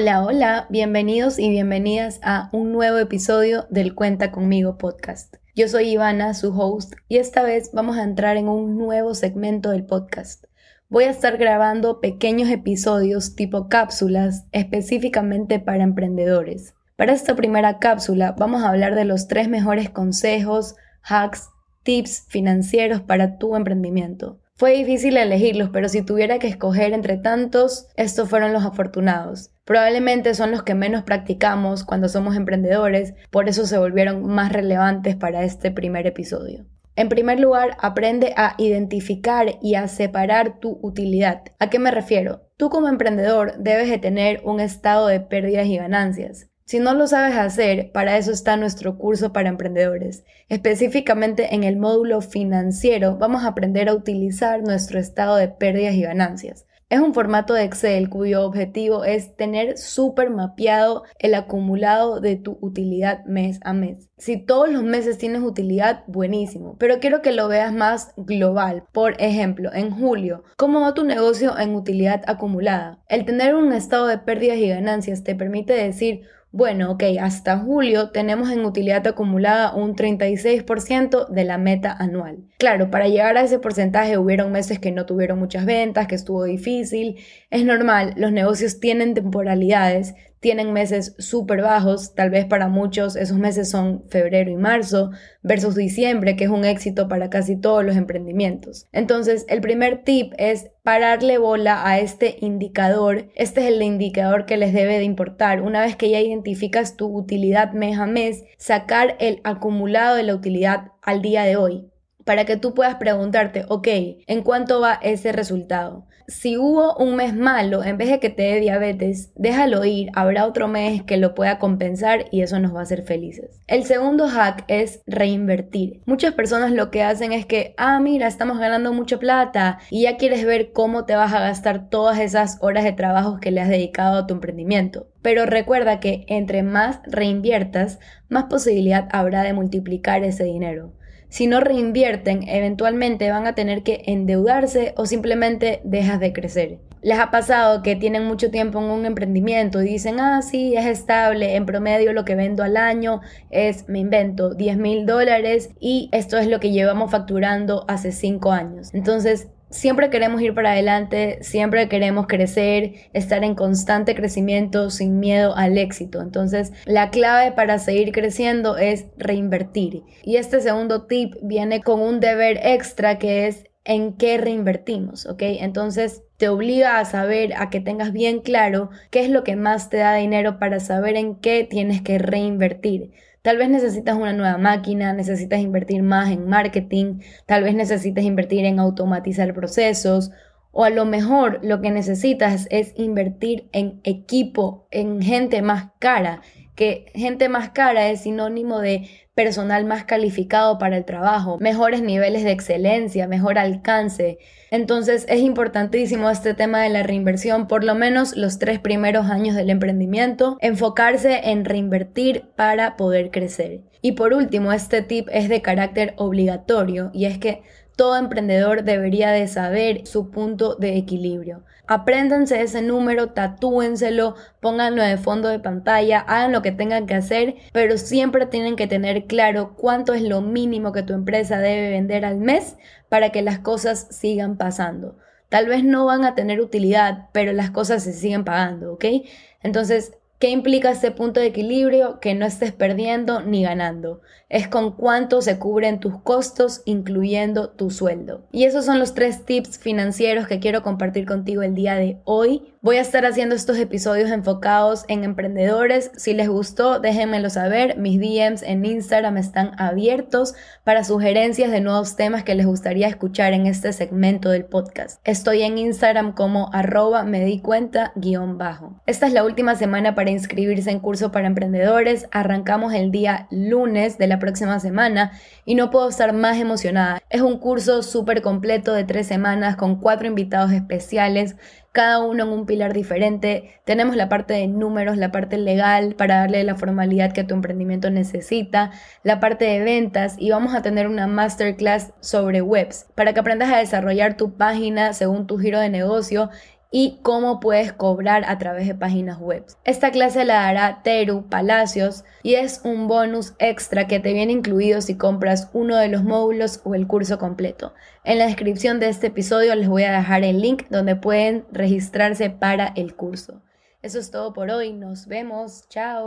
Hola, hola, bienvenidos y bienvenidas a un nuevo episodio del Cuenta conmigo podcast. Yo soy Ivana, su host, y esta vez vamos a entrar en un nuevo segmento del podcast. Voy a estar grabando pequeños episodios tipo cápsulas específicamente para emprendedores. Para esta primera cápsula vamos a hablar de los tres mejores consejos, hacks, tips financieros para tu emprendimiento. Fue difícil elegirlos, pero si tuviera que escoger entre tantos, estos fueron los afortunados. Probablemente son los que menos practicamos cuando somos emprendedores, por eso se volvieron más relevantes para este primer episodio. En primer lugar, aprende a identificar y a separar tu utilidad. ¿A qué me refiero? Tú como emprendedor debes de tener un estado de pérdidas y ganancias. Si no lo sabes hacer, para eso está nuestro curso para emprendedores. Específicamente en el módulo financiero vamos a aprender a utilizar nuestro estado de pérdidas y ganancias. Es un formato de Excel cuyo objetivo es tener súper mapeado el acumulado de tu utilidad mes a mes. Si todos los meses tienes utilidad, buenísimo, pero quiero que lo veas más global. Por ejemplo, en julio, ¿cómo va tu negocio en utilidad acumulada? El tener un estado de pérdidas y ganancias te permite decir, bueno, ok, hasta julio tenemos en utilidad acumulada un 36% de la meta anual. Claro, para llegar a ese porcentaje hubieron meses que no tuvieron muchas ventas, que estuvo difícil. Es normal, los negocios tienen temporalidades, tienen meses súper bajos, tal vez para muchos esos meses son febrero y marzo, versus diciembre, que es un éxito para casi todos los emprendimientos. Entonces, el primer tip es pararle bola a este indicador. Este es el indicador que les debe de importar. Una vez que ya identificas tu utilidad mes a mes, sacar el acumulado de la utilidad al día de hoy para que tú puedas preguntarte, ok, ¿en cuánto va ese resultado? Si hubo un mes malo, en vez de que te dé diabetes, déjalo ir, habrá otro mes que lo pueda compensar y eso nos va a hacer felices. El segundo hack es reinvertir. Muchas personas lo que hacen es que, ah, mira, estamos ganando mucha plata y ya quieres ver cómo te vas a gastar todas esas horas de trabajo que le has dedicado a tu emprendimiento. Pero recuerda que entre más reinviertas, más posibilidad habrá de multiplicar ese dinero si no reinvierten, eventualmente van a tener que endeudarse o simplemente dejas de crecer. Les ha pasado que tienen mucho tiempo en un emprendimiento y dicen, ah, sí, es estable, en promedio lo que vendo al año es, me invento, 10 mil dólares y esto es lo que llevamos facturando hace 5 años. Entonces, siempre queremos ir para adelante, siempre queremos crecer, estar en constante crecimiento sin miedo al éxito. Entonces, la clave para seguir creciendo es reinvertir. Y este segundo tip viene con un deber extra que es en qué reinvertimos, ¿ok? Entonces te obliga a saber, a que tengas bien claro qué es lo que más te da dinero para saber en qué tienes que reinvertir. Tal vez necesitas una nueva máquina, necesitas invertir más en marketing, tal vez necesitas invertir en automatizar procesos o a lo mejor lo que necesitas es invertir en equipo, en gente más cara, que gente más cara es sinónimo de personal más calificado para el trabajo, mejores niveles de excelencia, mejor alcance. Entonces es importantísimo este tema de la reinversión, por lo menos los tres primeros años del emprendimiento, enfocarse en reinvertir para poder crecer. Y por último, este tip es de carácter obligatorio y es que todo emprendedor debería de saber su punto de equilibrio. Apréndanse ese número, tatúenselo, pónganlo de fondo de pantalla, hagan lo que tengan que hacer, pero siempre tienen que tener claro cuánto es lo mínimo que tu empresa debe vender al mes para que las cosas sigan pasando. Tal vez no van a tener utilidad, pero las cosas se siguen pagando, ¿ok? Entonces, ¿Qué implica este punto de equilibrio? Que no estés perdiendo ni ganando. Es con cuánto se cubren tus costos, incluyendo tu sueldo. Y esos son los tres tips financieros que quiero compartir contigo el día de hoy. Voy a estar haciendo estos episodios enfocados en emprendedores. Si les gustó, déjenmelo saber. Mis DMs en Instagram están abiertos para sugerencias de nuevos temas que les gustaría escuchar en este segmento del podcast. Estoy en Instagram como arroba me di cuenta guion bajo. Esta es la última semana para inscribirse en curso para emprendedores. Arrancamos el día lunes de la próxima semana y no puedo estar más emocionada. Es un curso súper completo de tres semanas con cuatro invitados especiales cada uno en un pilar diferente. Tenemos la parte de números, la parte legal para darle la formalidad que tu emprendimiento necesita, la parte de ventas y vamos a tener una masterclass sobre webs para que aprendas a desarrollar tu página según tu giro de negocio y cómo puedes cobrar a través de páginas web. Esta clase la dará Teru Palacios y es un bonus extra que te viene incluido si compras uno de los módulos o el curso completo. En la descripción de este episodio les voy a dejar el link donde pueden registrarse para el curso. Eso es todo por hoy, nos vemos, chao.